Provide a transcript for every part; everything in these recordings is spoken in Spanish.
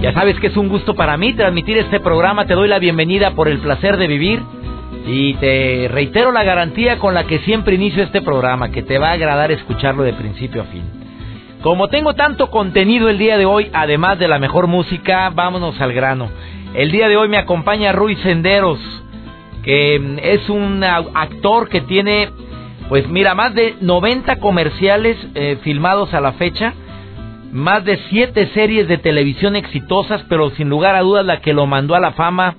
Ya sabes que es un gusto para mí transmitir este programa. Te doy la bienvenida por el placer de vivir. Y te reitero la garantía con la que siempre inicio este programa, que te va a agradar escucharlo de principio a fin. Como tengo tanto contenido el día de hoy, además de la mejor música, vámonos al grano. El día de hoy me acompaña Rui Senderos, que es un actor que tiene, pues mira, más de 90 comerciales eh, filmados a la fecha, más de 7 series de televisión exitosas, pero sin lugar a dudas la que lo mandó a la fama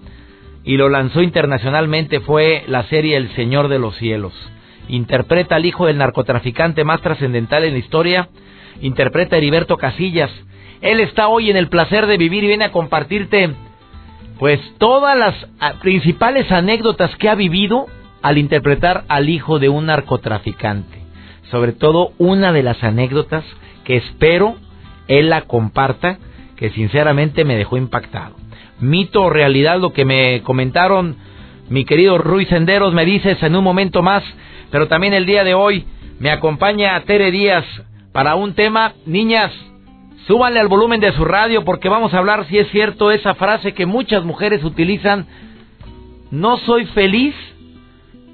y lo lanzó internacionalmente fue la serie El Señor de los Cielos. Interpreta al hijo del narcotraficante más trascendental en la historia, interpreta a Heriberto Casillas. Él está hoy en el placer de vivir y viene a compartirte pues todas las ah, principales anécdotas que ha vivido al interpretar al hijo de un narcotraficante. Sobre todo una de las anécdotas que espero él la comparta, que sinceramente me dejó impactado mito o realidad lo que me comentaron mi querido Ruiz Senderos, me dices en un momento más, pero también el día de hoy me acompaña Tere Díaz para un tema, niñas, súbanle al volumen de su radio porque vamos a hablar si es cierto esa frase que muchas mujeres utilizan, no soy feliz,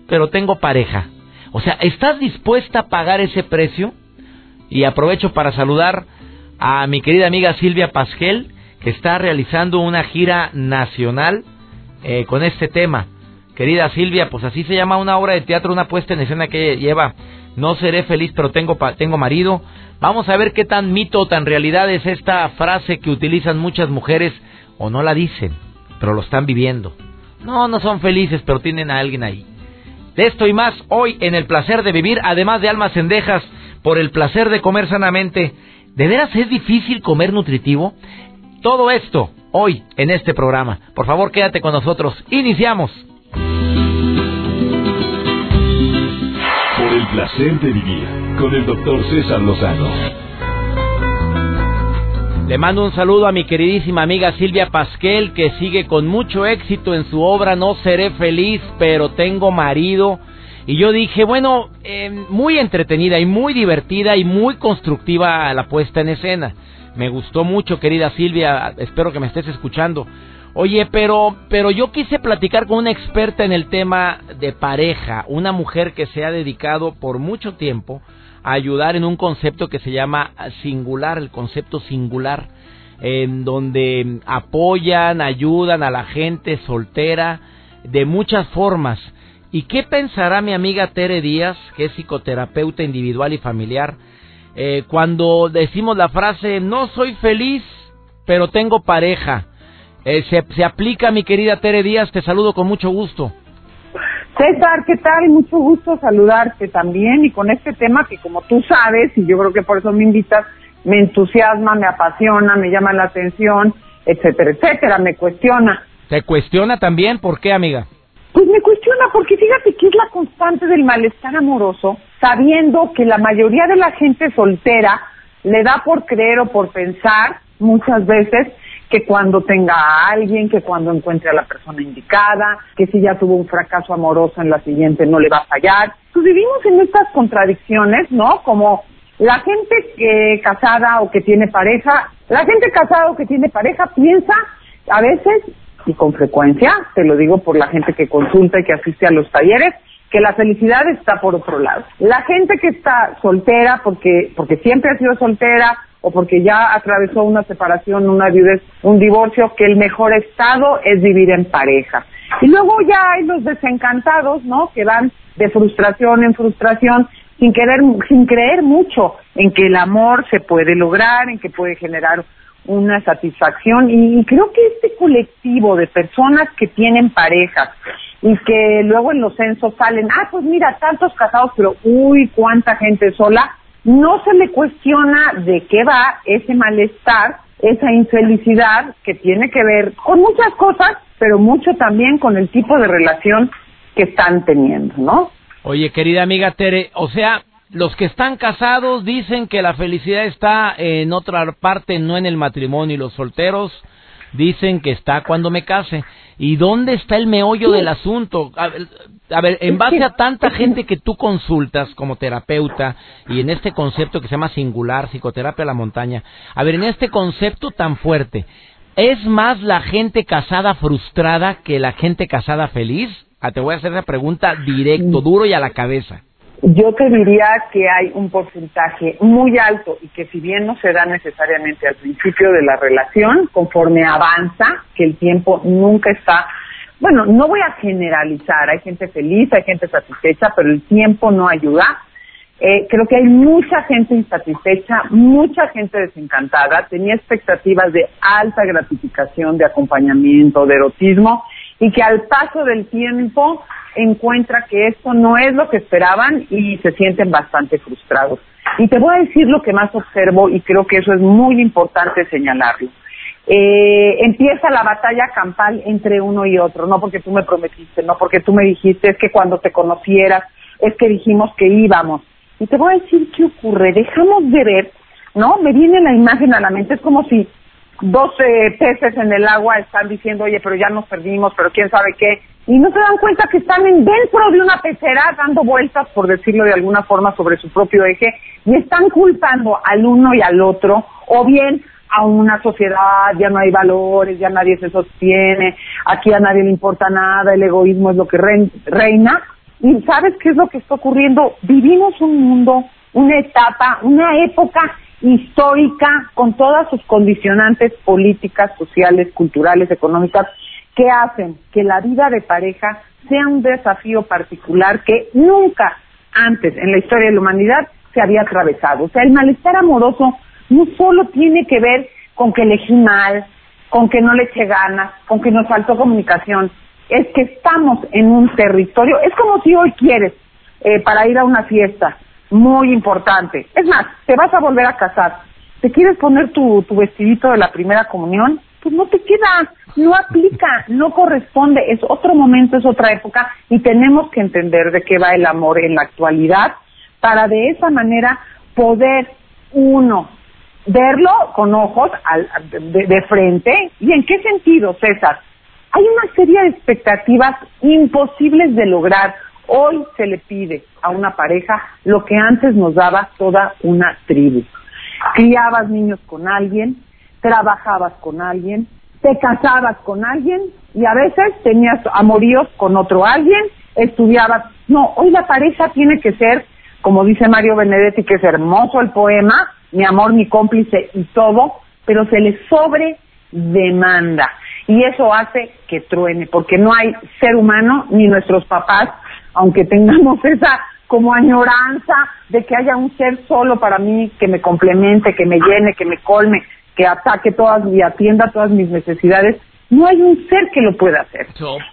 pero tengo pareja. O sea, ¿estás dispuesta a pagar ese precio? Y aprovecho para saludar a mi querida amiga Silvia Pasquel, está realizando una gira nacional eh, con este tema. Querida Silvia, pues así se llama una obra de teatro, una puesta en escena que lleva No seré feliz, pero tengo, tengo marido. Vamos a ver qué tan mito o tan realidad es esta frase que utilizan muchas mujeres o no la dicen, pero lo están viviendo. No, no son felices, pero tienen a alguien ahí. De esto y más hoy en el placer de vivir, además de almas cendejas, por el placer de comer sanamente. ¿De veras es difícil comer nutritivo? Todo esto hoy en este programa. Por favor, quédate con nosotros. Iniciamos. Por el placer de vivir con el doctor César Lozano. Le mando un saludo a mi queridísima amiga Silvia Pasquel, que sigue con mucho éxito en su obra No seré feliz, pero tengo marido. Y yo dije, bueno, eh, muy entretenida y muy divertida y muy constructiva la puesta en escena. Me gustó mucho, querida Silvia, espero que me estés escuchando. Oye, pero pero yo quise platicar con una experta en el tema de pareja, una mujer que se ha dedicado por mucho tiempo a ayudar en un concepto que se llama singular, el concepto singular, en donde apoyan, ayudan a la gente soltera de muchas formas. ¿Y qué pensará mi amiga Tere Díaz, que es psicoterapeuta individual y familiar? eh, cuando decimos la frase no soy feliz, pero tengo pareja. Eh, se, se aplica, mi querida Tere Díaz, te saludo con mucho gusto. César, ¿qué tal? Mucho gusto saludarte también y con este tema que como tú sabes, y yo creo que por eso me invitas, me entusiasma, me apasiona, me llama la atención, etcétera, etcétera, me cuestiona. ¿Te cuestiona también? ¿Por qué, amiga? Me cuestiona porque fíjate que es la constante del malestar amoroso, sabiendo que la mayoría de la gente soltera le da por creer o por pensar muchas veces que cuando tenga a alguien, que cuando encuentre a la persona indicada, que si ya tuvo un fracaso amoroso en la siguiente no le va a fallar. Pues vivimos en estas contradicciones, ¿no? Como la gente que casada o que tiene pareja, la gente casada o que tiene pareja piensa a veces y con frecuencia, te lo digo por la gente que consulta y que asiste a los talleres, que la felicidad está por otro lado. La gente que está soltera porque, porque siempre ha sido soltera o porque ya atravesó una separación, una viudez, un divorcio, que el mejor estado es vivir en pareja. Y luego ya hay los desencantados, ¿no? Que van de frustración en frustración sin querer, sin creer mucho en que el amor se puede lograr, en que puede generar una satisfacción y, creo que este colectivo de personas que tienen parejas y que luego en los censos salen, ah, pues mira, tantos casados, pero uy, cuánta gente sola, no se le cuestiona de qué va ese malestar, esa infelicidad que tiene que ver con muchas cosas, pero mucho también con el tipo de relación que están teniendo, ¿no? Oye, querida amiga Tere, o sea, los que están casados dicen que la felicidad está en otra parte, no en el matrimonio, y los solteros dicen que está cuando me case. ¿Y dónde está el meollo del asunto? A ver, en base a tanta gente que tú consultas como terapeuta y en este concepto que se llama singular, psicoterapia a la montaña, a ver, en este concepto tan fuerte, ¿es más la gente casada frustrada que la gente casada feliz? Ah, te voy a hacer esa pregunta directo, duro y a la cabeza. Yo te diría que hay un porcentaje muy alto y que si bien no se da necesariamente al principio de la relación, conforme avanza, que el tiempo nunca está, bueno, no voy a generalizar, hay gente feliz, hay gente satisfecha, pero el tiempo no ayuda. Eh, creo que hay mucha gente insatisfecha, mucha gente desencantada, tenía expectativas de alta gratificación, de acompañamiento, de erotismo, y que al paso del tiempo encuentra que esto no es lo que esperaban y se sienten bastante frustrados. Y te voy a decir lo que más observo y creo que eso es muy importante señalarlo. Eh, empieza la batalla campal entre uno y otro, no porque tú me prometiste, no porque tú me dijiste, es que cuando te conocieras, es que dijimos que íbamos. Y te voy a decir qué ocurre, dejamos de ver, ¿no? Me viene la imagen a la mente, es como si 12 peces en el agua están diciendo, oye, pero ya nos perdimos, pero quién sabe qué, y no se dan cuenta que están dentro de una pecera dando vueltas, por decirlo de alguna forma, sobre su propio eje, y están culpando al uno y al otro, o bien a una sociedad, ya no hay valores, ya nadie se sostiene, aquí a nadie le importa nada, el egoísmo es lo que reina, y ¿sabes qué es lo que está ocurriendo? Vivimos un mundo, una etapa, una época histórica con todas sus condicionantes políticas, sociales, culturales, económicas, que hacen que la vida de pareja sea un desafío particular que nunca antes en la historia de la humanidad se había atravesado. O sea, el malestar amoroso no solo tiene que ver con que elegí mal, con que no le eché ganas, con que nos faltó comunicación, es que estamos en un territorio, es como si hoy quieres eh, para ir a una fiesta muy importante. Es más, te vas a volver a casar. ¿Te quieres poner tu, tu vestidito de la primera comunión? Pues no te queda, no aplica, no corresponde, es otro momento, es otra época y tenemos que entender de qué va el amor en la actualidad para de esa manera poder uno verlo con ojos al, de, de frente y en qué sentido, César. Hay una serie de expectativas imposibles de lograr Hoy se le pide a una pareja lo que antes nos daba toda una tribu. Criabas niños con alguien, trabajabas con alguien, te casabas con alguien y a veces tenías amoríos con otro alguien, estudiabas. No, hoy la pareja tiene que ser, como dice Mario Benedetti, que es hermoso el poema, mi amor, mi cómplice y todo, pero se le sobre demanda. Y eso hace que truene, porque no hay ser humano, ni nuestros papás, aunque tengamos esa como añoranza de que haya un ser solo para mí que me complemente, que me llene, que me colme, que ataque todas y atienda todas mis necesidades, no hay un ser que lo pueda hacer.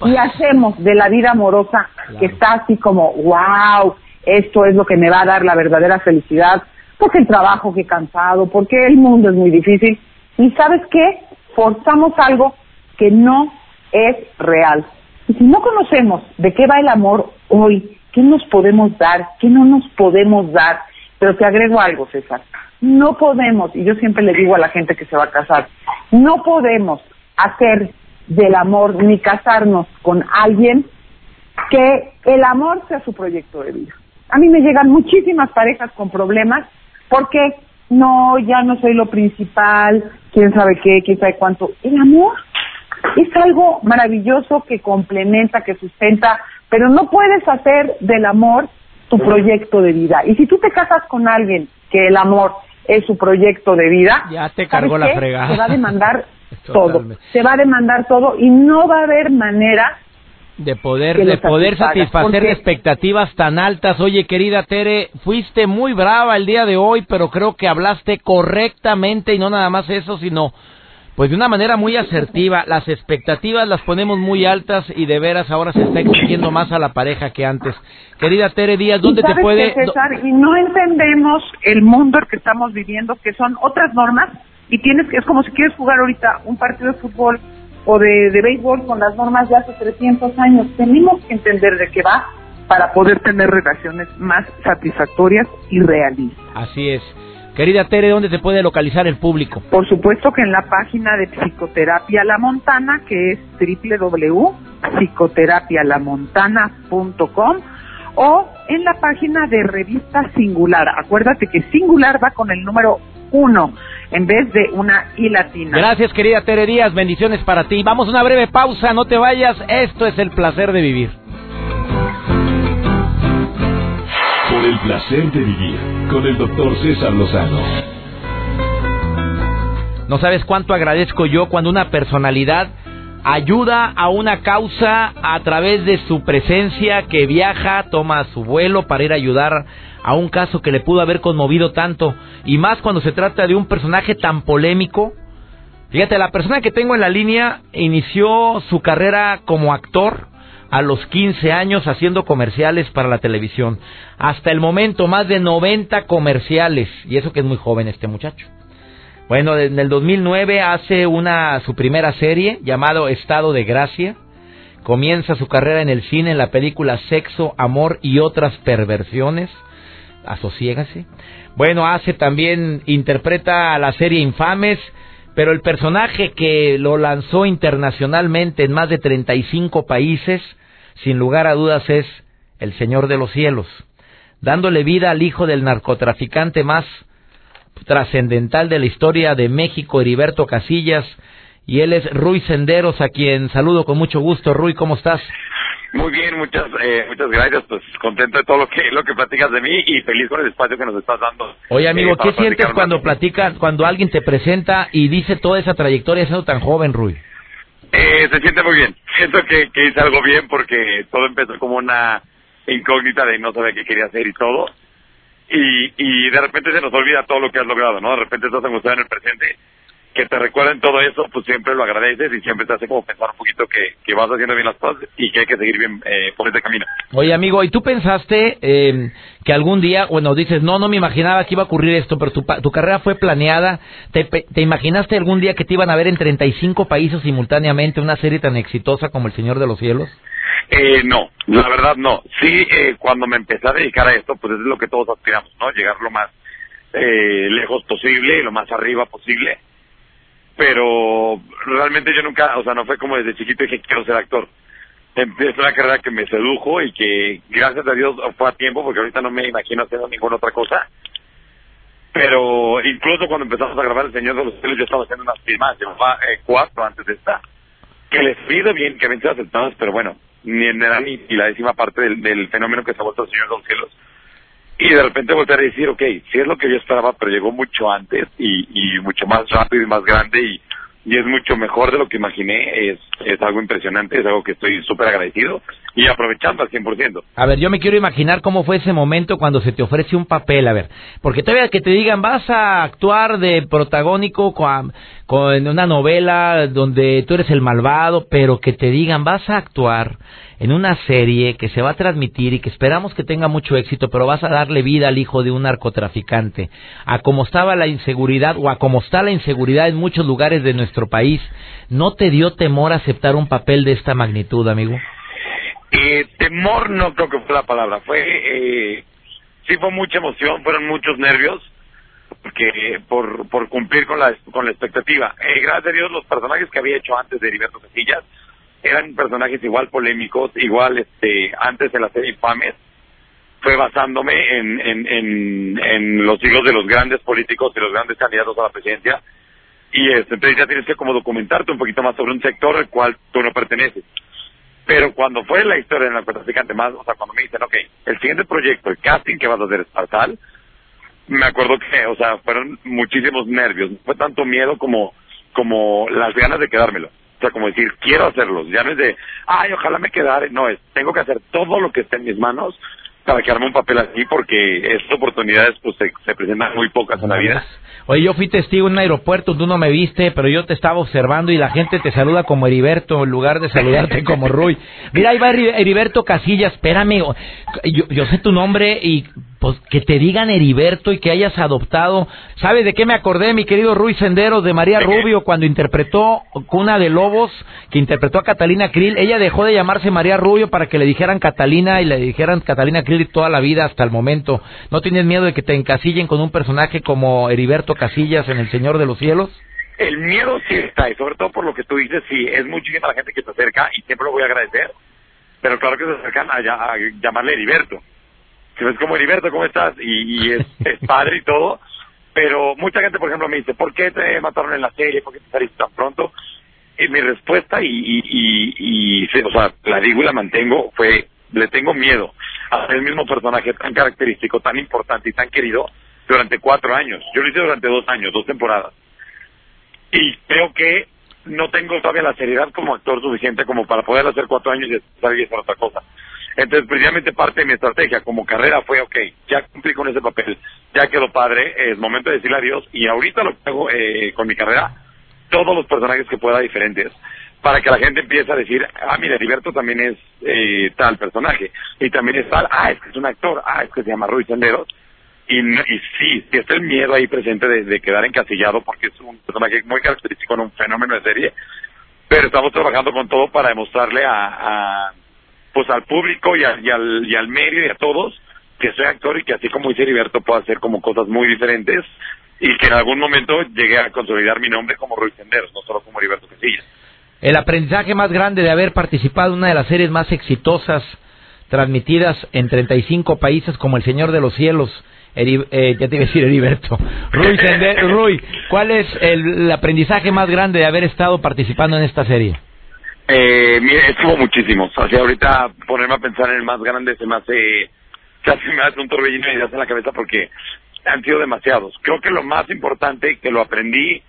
Y hacemos de la vida amorosa que está así como, wow, esto es lo que me va a dar la verdadera felicidad, porque el trabajo que he cansado, porque el mundo es muy difícil. Y sabes qué? Forzamos algo que no es real. Y si no conocemos de qué va el amor hoy, qué nos podemos dar, qué no nos podemos dar, pero te agrego algo, César, no podemos, y yo siempre le digo a la gente que se va a casar, no podemos hacer del amor ni casarnos con alguien que el amor sea su proyecto de vida. A mí me llegan muchísimas parejas con problemas porque no, ya no soy lo principal, quién sabe qué, quién sabe cuánto. El amor es algo maravilloso que complementa, que sustenta, pero no puedes hacer del amor tu proyecto de vida. Y si tú te casas con alguien que el amor es su proyecto de vida, ya te cargó la fregada. Se va a demandar todo. Se va a demandar todo y no va a haber manera de poder de poder satisfacer expectativas tan altas. Oye, querida Tere, fuiste muy brava el día de hoy, pero creo que hablaste correctamente y no nada más eso, sino pues de una manera muy asertiva. Las expectativas las ponemos muy altas y de veras ahora se está exigiendo más a la pareja que antes. Querida Tere Díaz, ¿dónde te puede...? y no entendemos el mundo que estamos viviendo, que son otras normas, y tienes que, es como si quieres jugar ahorita un partido de fútbol o de, de béisbol con las normas de hace 300 años. Tenemos que entender de qué va para poder tener relaciones más satisfactorias y realistas. Así es. Querida Tere, ¿dónde se puede localizar el público? Por supuesto que en la página de Psicoterapia La Montana, que es www.psicoterapialamontana.com o en la página de Revista Singular. Acuérdate que Singular va con el número uno en vez de una I latina. Gracias, querida Tere Díaz. Bendiciones para ti. Vamos a una breve pausa. No te vayas. Esto es el placer de vivir. El placer de vivir con el doctor César Lozano. No sabes cuánto agradezco yo cuando una personalidad ayuda a una causa a través de su presencia, que viaja, toma su vuelo para ir a ayudar a un caso que le pudo haber conmovido tanto, y más cuando se trata de un personaje tan polémico. Fíjate, la persona que tengo en la línea inició su carrera como actor a los 15 años haciendo comerciales para la televisión. Hasta el momento, más de 90 comerciales. Y eso que es muy joven este muchacho. Bueno, en el 2009 hace una su primera serie llamado Estado de Gracia. Comienza su carrera en el cine en la película Sexo, Amor y otras perversiones. Asociégase. Bueno, hace también, interpreta a la serie Infames, pero el personaje que lo lanzó internacionalmente en más de 35 países sin lugar a dudas es el Señor de los cielos, dándole vida al hijo del narcotraficante más trascendental de la historia de México, Heriberto Casillas, y él es Rui Senderos, a quien saludo con mucho gusto. Rui, ¿cómo estás? Muy bien, muchas eh, muchas gracias, pues contento de todo lo que lo que platicas de mí y feliz con el espacio que nos estás dando. Oye, amigo, eh, ¿qué sientes cuando platicas, cuando alguien te presenta y dice toda esa trayectoria siendo tan joven, Rui? Eh, se siente muy bien. Siento que, que hice algo bien porque todo empezó como una incógnita de no saber qué quería hacer y todo. Y, y de repente se nos olvida todo lo que has logrado, ¿no? De repente estás angustiado en el presente que te recuerden todo eso, pues siempre lo agradeces y siempre te hace como pensar un poquito que, que vas haciendo bien las cosas y que hay que seguir bien eh, por ese camino. Oye, amigo, ¿y tú pensaste eh, que algún día, bueno, dices, no, no me imaginaba que iba a ocurrir esto, pero tu, tu carrera fue planeada? ¿Te, ¿Te imaginaste algún día que te iban a ver en 35 países simultáneamente una serie tan exitosa como El Señor de los Cielos? Eh, no, la verdad no. Sí, eh, cuando me empecé a dedicar a esto, pues es lo que todos aspiramos, ¿no? Llegar lo más eh, lejos posible y lo más arriba posible pero realmente yo nunca, o sea, no fue como desde chiquito dije quiero ser actor. Es una carrera que me sedujo y que gracias a Dios fue a tiempo porque ahorita no me imagino haciendo ninguna otra cosa. Pero incluso cuando empezamos a grabar El Señor de los Cielos yo estaba haciendo unas firmas, llevaba eh, cuatro antes de esta, que les pido bien, que habían sido pero bueno, ni en ni la décima parte del, del fenómeno que se ha vuelto El Señor de los Cielos y de repente voltear a decir, ok, sí es lo que yo esperaba, pero llegó mucho antes y, y mucho más rápido y más grande y, y es mucho mejor de lo que imaginé. Es, es algo impresionante, es algo que estoy súper agradecido y aprovechando al 100%. A ver, yo me quiero imaginar cómo fue ese momento cuando se te ofrece un papel, a ver, porque todavía que te digan vas a actuar de protagónico con, con una novela donde tú eres el malvado, pero que te digan vas a actuar en una serie que se va a transmitir y que esperamos que tenga mucho éxito, pero vas a darle vida al hijo de un narcotraficante, a cómo estaba la inseguridad o a cómo está la inseguridad en muchos lugares de nuestro país, ¿no te dio temor aceptar un papel de esta magnitud, amigo? Eh, temor no creo que fue la palabra, fue, eh, sí fue mucha emoción, fueron muchos nervios, porque por, por cumplir con la, con la expectativa. Eh, gracias a Dios los personajes que había hecho antes de Heriberto Casillas eran personajes igual polémicos, igual este antes de la serie Infames, fue basándome en, en, en, en los hijos de los grandes políticos y los grandes candidatos a la presidencia. Y este, entonces ya tienes que como documentarte un poquito más sobre un sector al cual tú no perteneces. Pero cuando fue la historia del narcotraficante más, o sea, cuando me dicen, ok, el siguiente proyecto, el casting que vas a hacer es tal, me acuerdo que, o sea, fueron muchísimos nervios. Fue tanto miedo como, como las ganas de quedármelo sea, como decir, quiero hacerlos. Ya no es de, ay, ojalá me quedara. No, es, tengo que hacer todo lo que esté en mis manos para que arme un papel así porque estas oportunidades pues se, se presentan muy pocas en la vida. Oye, yo fui testigo en un aeropuerto, tú no me viste, pero yo te estaba observando y la gente te saluda como Heriberto en lugar de saludarte como Rui. Mira, ahí va Heriberto Casillas, espérame, yo, yo sé tu nombre y pues que te digan Heriberto y que hayas adoptado. ¿Sabes de qué me acordé, mi querido Rui Senderos, de María Rubio cuando interpretó Cuna de Lobos, que interpretó a Catalina Krill? Ella dejó de llamarse María Rubio para que le dijeran Catalina y le dijeran Catalina Krill toda la vida hasta el momento. ¿No tienes miedo de que te encasillen con un personaje como Heriberto Casillas en El Señor de los Cielos? El miedo sí está, y sobre todo por lo que tú dices, sí, es muchísima la gente que se acerca y siempre lo voy a agradecer, pero claro que se acercan a, a llamarle Heriberto que ves como Heriberto, ¿cómo estás? Y, es, padre y todo, pero mucha gente, por ejemplo, me dice, ¿por qué te mataron en la serie? ¿Por qué te saliste tan pronto? Y mi respuesta, y, y, y, o sea, la digo y la mantengo, fue, le tengo miedo a el mismo personaje tan característico, tan importante y tan querido durante cuatro años. Yo lo hice durante dos años, dos temporadas. Y creo que no tengo todavía la seriedad como actor suficiente como para poder hacer cuatro años y salir hacer otra cosa. Entonces, precisamente parte de mi estrategia como carrera fue, ok, ya cumplí con ese papel, ya quedó padre, es momento de decirle adiós y ahorita lo que hago eh, con mi carrera, todos los personajes que pueda diferentes, para que la gente empiece a decir, ah, mira, Heriberto también es eh, tal personaje, y también es tal, ah, es que es un actor, ah, es que se llama Ruiz Senderos, y, y sí, sí está el miedo ahí presente de, quedar encasillado, porque es un personaje muy característico en un fenómeno de serie, pero estamos trabajando con todo para demostrarle a pues al público y, al, y al medio y a todos que soy actor y que así como dice Heriberto puedo hacer como cosas muy diferentes y que en algún momento llegue a consolidar mi nombre como Ruiz Senderos, no solo como Heriberto Quesilla. El aprendizaje más grande de haber participado en una de las series más exitosas transmitidas en 35 países como El Señor de los Cielos, eh, ya te iba a decir Heriberto, Ruiz Rui, ¿cuál es el aprendizaje más grande de haber estado participando en esta serie? Eh, mire, estuvo muchísimo. O sea, ahorita ponerme a pensar en el más grande se me hace, casi me hace un torbellino de ideas en la cabeza porque han sido demasiados. Creo que lo más importante que lo aprendí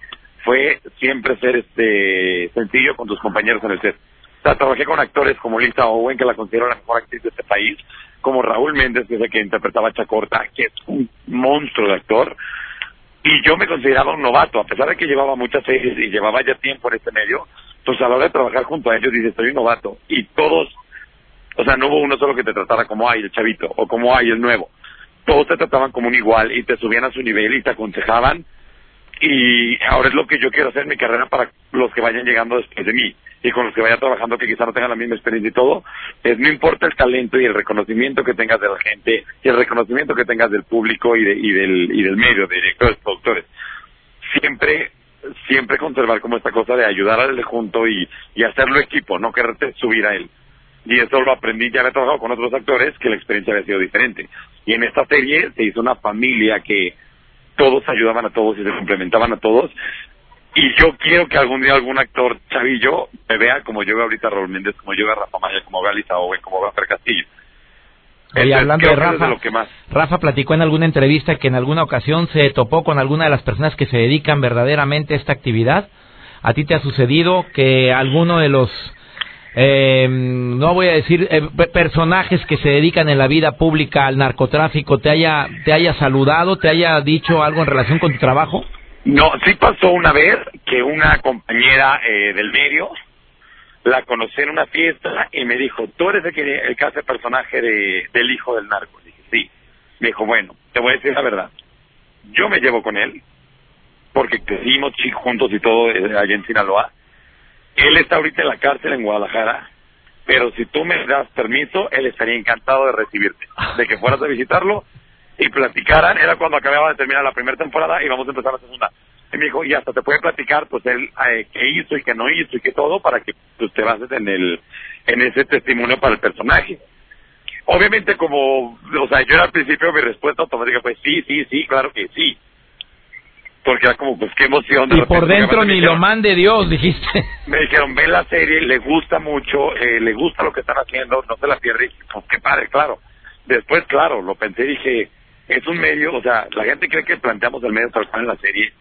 fue siempre ser este sencillo con tus compañeros en el set. O sea, trabajé con actores como Lisa Owen, que la considero la mejor actriz de este país, como Raúl Méndez, que es el que interpretaba Chacorta, que es un monstruo de actor. Y yo me consideraba un novato, a pesar de que llevaba muchas series y llevaba ya tiempo en este medio, pues a la hora de trabajar junto a ellos dices, estoy un novato. Y todos, o sea, no hubo uno solo que te tratara como hay el chavito o como hay el nuevo. Todos te trataban como un igual y te subían a su nivel y te aconsejaban. Y ahora es lo que yo quiero hacer en mi carrera para los que vayan llegando después de mí y con los que vaya trabajando que quizá no tengan la misma experiencia y todo, es no importa el talento y el reconocimiento que tengas de la gente y el reconocimiento que tengas del público y, de, y, del, y del medio, de directores, productores. Siempre siempre conservar como esta cosa de ayudar al junto y, y hacerlo equipo, no quererte subir a él. Y eso lo aprendí, ya he trabajado con otros actores que la experiencia había sido diferente. Y en esta serie se hizo una familia que todos ayudaban a todos y se complementaban a todos. Y yo quiero que algún día algún actor chavillo me vea como yo veo ahorita a Raúl Méndez, como yo veo a Rafa Maya, como veo a Lisa Owen, como veo a Fer Castillo. Y hablando de Rafa, Rafa platicó en alguna entrevista que en alguna ocasión se topó con alguna de las personas que se dedican verdaderamente a esta actividad. ¿A ti te ha sucedido que alguno de los, eh, no voy a decir, eh, personajes que se dedican en la vida pública al narcotráfico te haya, te haya saludado, te haya dicho algo en relación con tu trabajo? No, sí pasó una vez que una compañera eh, del medio la conocí en una fiesta y me dijo, tú eres el que, el que hace personaje de, del hijo del narco. dije, sí. Me dijo, bueno, te voy a decir la verdad. Yo me llevo con él, porque crecimos juntos y todo eh, allá en Sinaloa. Él está ahorita en la cárcel en Guadalajara, pero si tú me das permiso, él estaría encantado de recibirte, de que fueras a visitarlo y platicaran. Era cuando acababa de terminar la primera temporada y vamos a empezar la segunda. Y me dijo, y hasta te puede platicar, pues, él, eh, qué hizo y qué no hizo y qué todo, para que pues, te bases en, el, en ese testimonio para el personaje. Obviamente, como, o sea, yo era al principio mi respuesta automática fue sí, sí, sí, claro que sí. Porque era como, pues, qué emoción. y por dentro ni lo mande Dios, dijiste. Me dijeron, ve la serie, le gusta mucho, eh, le gusta lo que están haciendo, no se la pierde. Y, pues, qué padre, claro. Después, claro, lo pensé y dije, es un medio, o sea, la gente cree que planteamos el medio tal en la serie,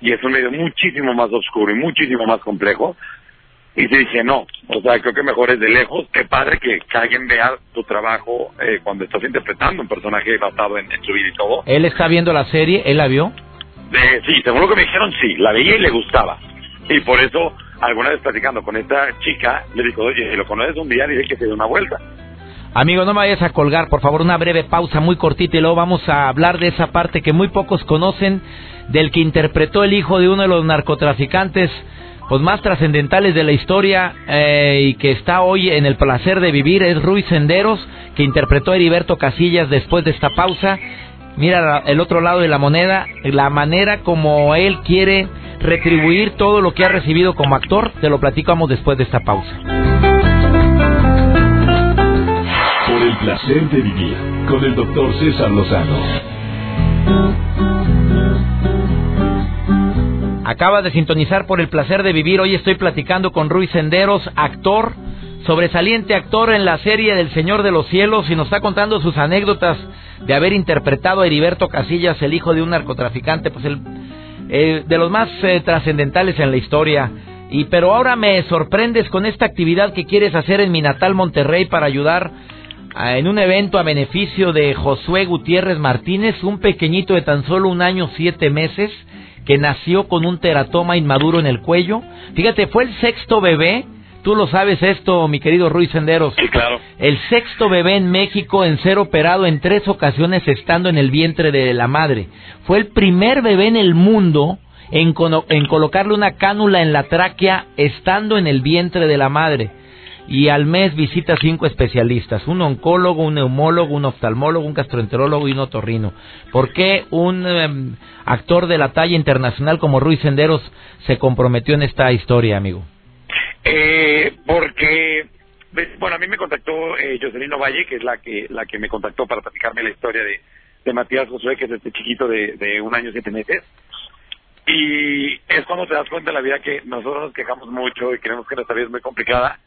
y es un medio muchísimo más oscuro y muchísimo más complejo. Y sí dije, no, o sea, creo que mejor es de lejos. Qué padre que, que alguien vea tu trabajo eh, cuando estás interpretando un personaje basado en, en su vida y todo. ¿Él está viendo la serie? ¿Él la vio? De, sí, según lo que me dijeron, sí, la veía y le gustaba. Y por eso, alguna vez platicando con esta chica, le dijo, oye, si lo conoces un día, dile que se dé una vuelta. Amigo, no me vayas a colgar, por favor, una breve pausa muy cortita y luego vamos a hablar de esa parte que muy pocos conocen del que interpretó el hijo de uno de los narcotraficantes pues más trascendentales de la historia eh, y que está hoy en el placer de vivir es Ruiz Senderos, que interpretó a Heriberto Casillas después de esta pausa. Mira el otro lado de la moneda, la manera como él quiere retribuir todo lo que ha recibido como actor, te lo platicamos después de esta pausa. Placer de vivir con el doctor César Lozano. Acaba de sintonizar por el placer de vivir. Hoy estoy platicando con Ruiz Senderos, actor, sobresaliente actor en la serie del Señor de los Cielos y nos está contando sus anécdotas de haber interpretado a Heriberto Casillas, el hijo de un narcotraficante, pues el eh, de los más eh, trascendentales en la historia. Y pero ahora me sorprendes con esta actividad que quieres hacer en mi natal Monterrey para ayudar en un evento a beneficio de Josué Gutiérrez Martínez, un pequeñito de tan solo un año siete meses que nació con un teratoma inmaduro en el cuello. Fíjate, fue el sexto bebé. Tú lo sabes esto, mi querido Ruiz Senderos. Sí, claro. El sexto bebé en México en ser operado en tres ocasiones estando en el vientre de la madre. Fue el primer bebé en el mundo en, en colocarle una cánula en la tráquea estando en el vientre de la madre. Y al mes visita cinco especialistas, un oncólogo, un neumólogo, un oftalmólogo, un gastroenterólogo y un otorrino. ¿Por qué un em, actor de la talla internacional como Ruiz Senderos se comprometió en esta historia, amigo? Eh, porque, ve- bueno, a mí me contactó eh, Jocelyn Valle, que es la que la que me contactó para platicarme la historia de, de Matías Josué, que es este chiquito de, de un año siete meses. Y es cuando te das cuenta en la vida que nosotros nos quejamos mucho y creemos que nuestra vida es muy complicada.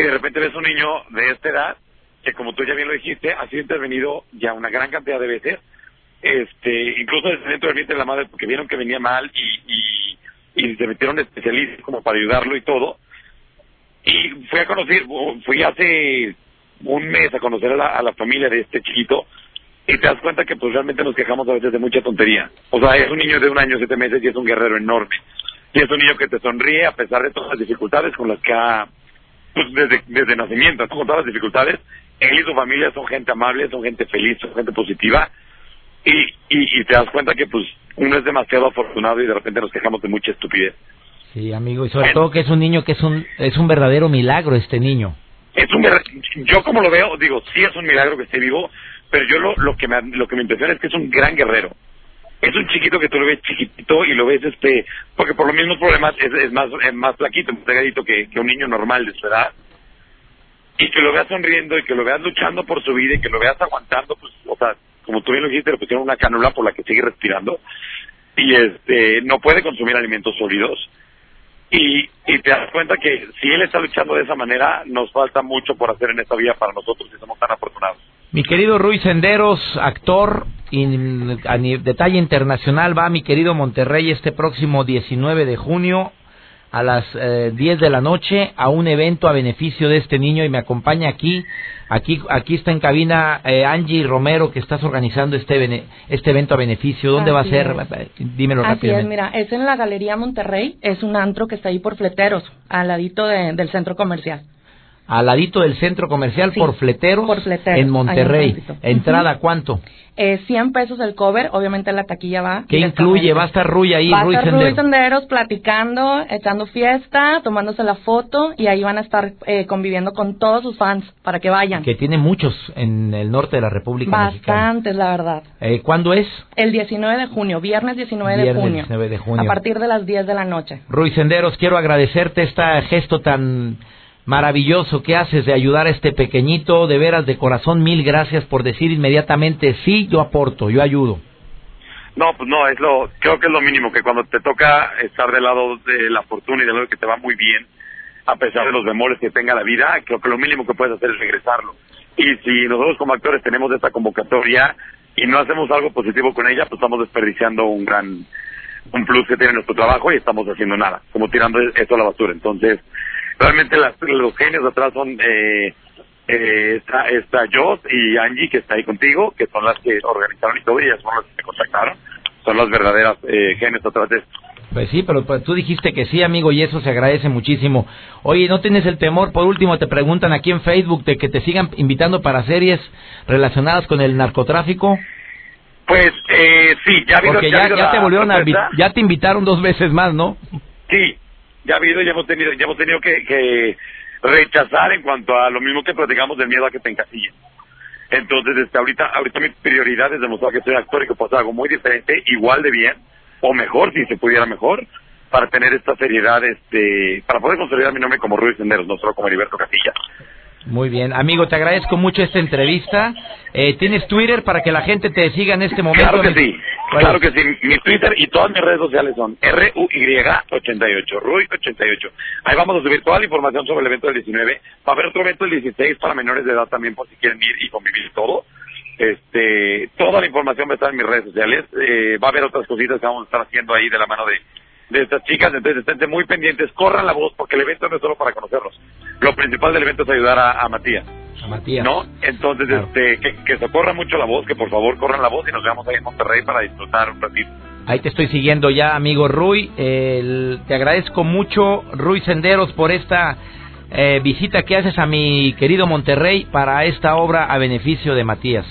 Y de repente ves un niño de esta edad, que como tú ya bien lo dijiste, ha sido intervenido ya una gran cantidad de veces, este, incluso desde dentro del vientre de la madre, porque vieron que venía mal y, y, se metieron especialistas como para ayudarlo y todo. Y fui a conocer, fui hace un mes a conocer a la, a la familia de este chiquito y te das cuenta que pues realmente nos quejamos a veces de mucha tontería. O sea, es un niño de un año, siete meses y es un guerrero enorme. Y es un niño que te sonríe a pesar de todas las dificultades con las que ha, desde, desde nacimiento, con todas las dificultades. Él y su familia son gente amable, son gente feliz, son gente positiva. Y, y, y te das cuenta que pues uno es demasiado afortunado y de repente nos quejamos de mucha estupidez. Sí, amigo, y sobre todo que es un niño que es un, es un verdadero milagro este niño. es un yo como lo veo digo sí es un milagro que esté vivo pero yo lo, lo que me lo que me impresiona es que es un gran guerrero es un chiquito que tú lo ves chiquitito y lo ves este porque por los mismos problemas es, es más es más flaquito más delgadito que, que un niño normal de su edad. Y que lo veas sonriendo y que lo veas luchando por su vida y que lo veas aguantando pues o sea como tú bien lo dijiste le pusieron una cánula por la que sigue respirando. Y este no puede consumir alimentos sólidos. Y, y te das cuenta que si él está luchando de esa manera, nos falta mucho por hacer en esta vida para nosotros y somos tan afortunados. Mi querido Ruiz Senderos, actor y a ni- de talla internacional, va a mi querido Monterrey este próximo 19 de junio a las eh, 10 de la noche a un evento a beneficio de este niño y me acompaña aquí, aquí, aquí está en cabina eh, Angie Romero que estás organizando este bene- este evento a beneficio. ¿Dónde va a ser? es. Dímelo Así es, rápidamente. mira, es en la Galería Monterrey, es un antro que está ahí por Fleteros, al ladito de- del centro comercial. Al ladito del centro comercial Sí, por Fleteros, por Fleteros, en Monterrey. ¿Entrada cuánto? Eh, 100 pesos el cover, obviamente la taquilla va. ¿Qué incluye? ¿Va a estar Ruy ahí, Va a Ruy estar Senderos? Ruy Senderos platicando, echando fiesta, tomándose la foto y ahí van a estar eh, conviviendo con todos sus fans para que vayan. Que tiene muchos en el norte de la República Mexicana. Bastantes, la verdad. Eh, ¿Cuándo es? El 19 de junio, viernes 19 de Viernes junio. 19 de junio. A partir de las 10 de la noche. Ruy Senderos, quiero agradecerte este gesto tan maravilloso que haces de ayudar a este pequeñito. De veras, de corazón, mil gracias por decir inmediatamente, sí, yo aporto, yo ayudo. No, pues no, es lo, creo que es lo mínimo, que cuando te toca estar del lado de la fortuna y de lo que te va muy bien, a pesar de los bemoles que tenga la vida, creo que lo mínimo que puedes hacer es regresarlo. Y si nosotros como actores tenemos esta convocatoria y no hacemos algo positivo con ella, pues estamos desperdiciando un gran, un plus que tiene nuestro trabajo y estamos haciendo nada, como tirando eso a la basura. Entonces, realmente las, los genios atrás son eh, eh, está, está Joss y Angie, que está ahí contigo, que son las que organizaron y todo, y ellas son las que me contactaron. Son las verdaderas eh, genios atrás de esto. Pues sí, pero pues, tú dijiste que sí, amigo, y eso se agradece muchísimo. Oye, ¿no tienes el temor? Por último, te preguntan aquí en Facebook de que te sigan invitando para series relacionadas con el narcotráfico. Pues eh, sí, ya ha habido, Porque ya ya, te volvieron a ya te invitaron dos veces más, ¿no? Sí, ya ha habido, ya hemos tenido, ya hemos tenido que, que rechazar en cuanto a lo mismo que platicamos del miedo a que te encasillen. Entonces, este, ahorita, ahorita mi prioridad es demostrar que soy actor y que puedo hacer algo muy diferente, igual de bien, o mejor, si se pudiera mejor, para tener esta seriedad, este, para poder consolidar mi nombre como Ruiz Senderos, no solo como Heriberto Casilla. Muy bien, amigo, te agradezco mucho esta entrevista. Eh, ¿Tienes Twitter para que la gente te siga en este momento? Claro que sí, ¿Cuál claro que sí. Mi Twitter y todas mis redes sociales son RUY88, RUY88. Ahí vamos a subir toda la información sobre el evento del 19. Va a haber otro evento el 16 para menores de edad también por si quieren ir y convivir todo. Este, toda la información va a estar en mis redes sociales. Eh, va a haber otras cositas que vamos a estar haciendo ahí de la mano de, de estas chicas. Entonces estén muy pendientes, corran la voz porque el evento no es solo para conocerlos. Lo principal del evento es ayudar a, a Matías. A Matías. ¿No? Entonces, Claro. este, que, que se corra mucho la voz, que por favor corran la voz y nos veamos ahí en Monterrey para disfrutar un ratito. Ahí te estoy siguiendo ya, amigo Rui. El- te agradezco mucho, Rui Senderos, por esta eh, visita que haces a mi querido Monterrey para esta obra a beneficio de Matías.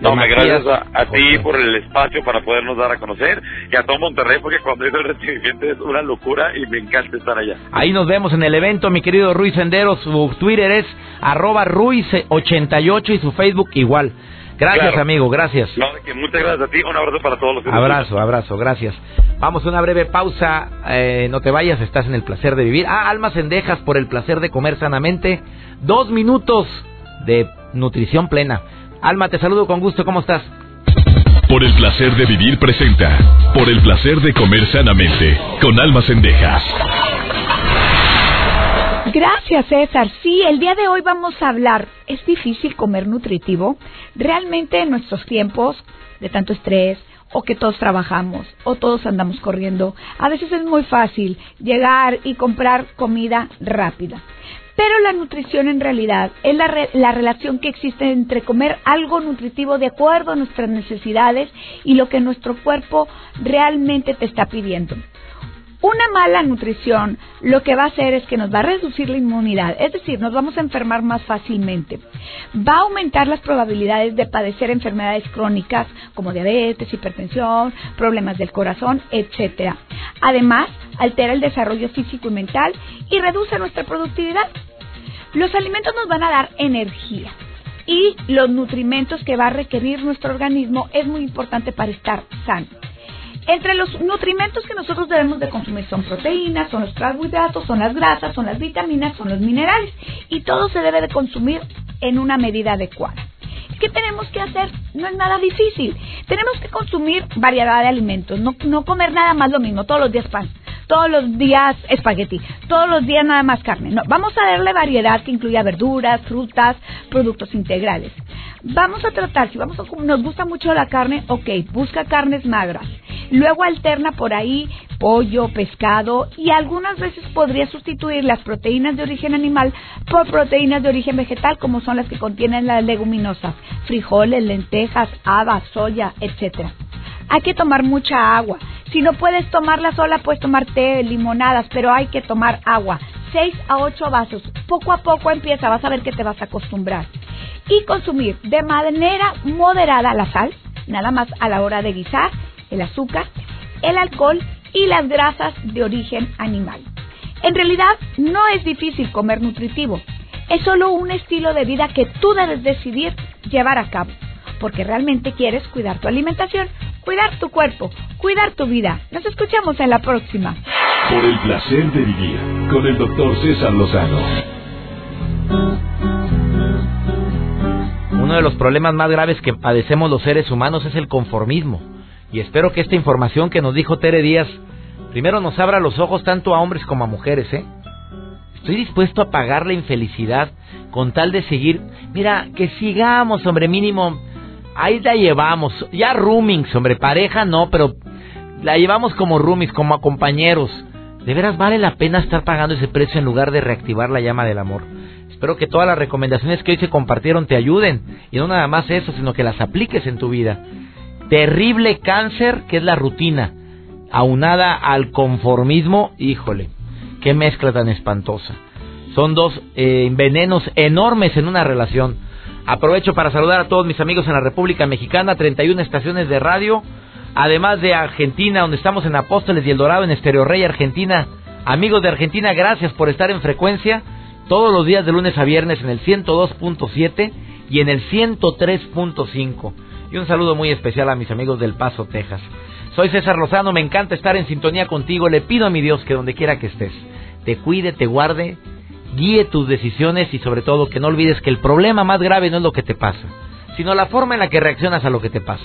No, me Matías gracias a, a ti por el espacio para podernos dar a conocer y a todo Monterrey porque cuando hice el recibimiento es una locura y me encanta estar allá. Ahí nos vemos en el evento, mi querido Ruiz Senderos. Su Twitter es arroba Ruiz88 y su Facebook igual. Gracias, Claro. amigo, gracias. No, de que muchas gracias a ti, un abrazo para todos los que Abrazo, abrazo, gracias. Vamos a una breve pausa. eh, no te vayas, estás en el placer de vivir. Ah, almas cendejas por el placer de comer sanamente. Dos minutos de nutrición plena. Alma, te saludo con gusto. ¿Cómo estás? Por el placer de vivir presenta. Por el placer de comer sanamente. Con almas cendejas. Gracias, César. Sí, el día de hoy vamos a hablar. ¿Es difícil comer nutritivo? Realmente en nuestros tiempos de tanto estrés o que todos trabajamos o todos andamos corriendo, a veces es muy fácil llegar y comprar comida rápida. Pero la nutrición en realidad es la, re- la relación que existe entre comer algo nutritivo de acuerdo a nuestras necesidades y lo que nuestro cuerpo realmente te está pidiendo. Una mala nutrición lo que va a hacer es que nos va a reducir la inmunidad, es decir, nos vamos a enfermar más fácilmente. Va a aumentar las probabilidades de padecer enfermedades crónicas como diabetes, hipertensión, problemas del corazón, etcétera. Además, altera el desarrollo físico y mental y reduce nuestra productividad. Los alimentos nos van a dar energía y los nutrimentos que va a requerir nuestro organismo es muy importante para estar sano. Entre los nutrimentos que nosotros debemos de consumir son proteínas, son los carbohidratos, son las grasas, son las vitaminas, son los minerales y todo se debe de consumir en una medida adecuada. ¿Qué tenemos que hacer? No es nada difícil. Tenemos que consumir variedad de alimentos, no, no comer nada más lo mismo, todos los días pan, todos los días espagueti, todos los días nada más carne. No, vamos a darle variedad que incluya verduras, frutas, productos integrales. Vamos a tratar, si vamos a, nos gusta mucho la carne, ok, busca carnes magras. Luego alterna por ahí pollo, pescado y algunas veces podría sustituir las proteínas de origen animal por proteínas de origen vegetal como son las que contienen las leguminosas, frijoles, lentejas, habas, soya, etcétera. Hay que tomar mucha agua. Si no puedes tomarla sola, puedes tomar té, limonadas, pero hay que tomar agua. 6 a 8 vasos. Poco a poco empieza, vas a ver que te vas a acostumbrar. Y consumir de manera moderada la sal, nada más a la hora de guisar, el azúcar, el alcohol y las grasas de origen animal. En realidad no es difícil comer nutritivo, es solo un estilo de vida que tú debes decidir llevar a cabo, porque realmente quieres cuidar tu alimentación, cuidar tu cuerpo, cuidar tu vida. Nos escuchamos en la próxima. Por el placer de vivir. Con el doctor César Lozano. De los problemas más graves que padecemos los seres humanos es el conformismo. Y espero que esta información que nos dijo Tere Díaz primero nos abra los ojos tanto a hombres como a mujeres, ¿eh? Estoy dispuesto a pagar la infelicidad con tal de seguir. Mira, que sigamos, hombre, mínimo. Ahí la llevamos. Ya roomings, hombre, pareja no, pero la llevamos como roomies, como a compañeros. ¿De veras vale la pena estar pagando ese precio en lugar de reactivar la llama del amor? Espero que todas las recomendaciones que hoy se compartieron te ayuden. Y no nada más eso, sino que las apliques en tu vida. Terrible cáncer que es la rutina, aunada al conformismo, híjole, qué mezcla tan espantosa. Son dos eh, venenos enormes en una relación. Aprovecho para saludar a todos mis amigos en la República Mexicana, 31 estaciones de radio, además de Argentina, donde estamos en Apóstoles y El Dorado, en Estereo Rey, Argentina. Amigos de Argentina, gracias por estar en frecuencia todos los días de lunes a viernes en el 102.7 y en el 103.5. Y un saludo muy especial a mis amigos del Paso, Texas. Soy César Lozano, me encanta estar en sintonía contigo. Le pido a mi Dios que donde quiera que estés, te cuide, te guarde guíe tus decisiones y sobre todo que no olvides que el problema más grave no es lo que te pasa, sino la forma en la que reaccionas a lo que te pasa.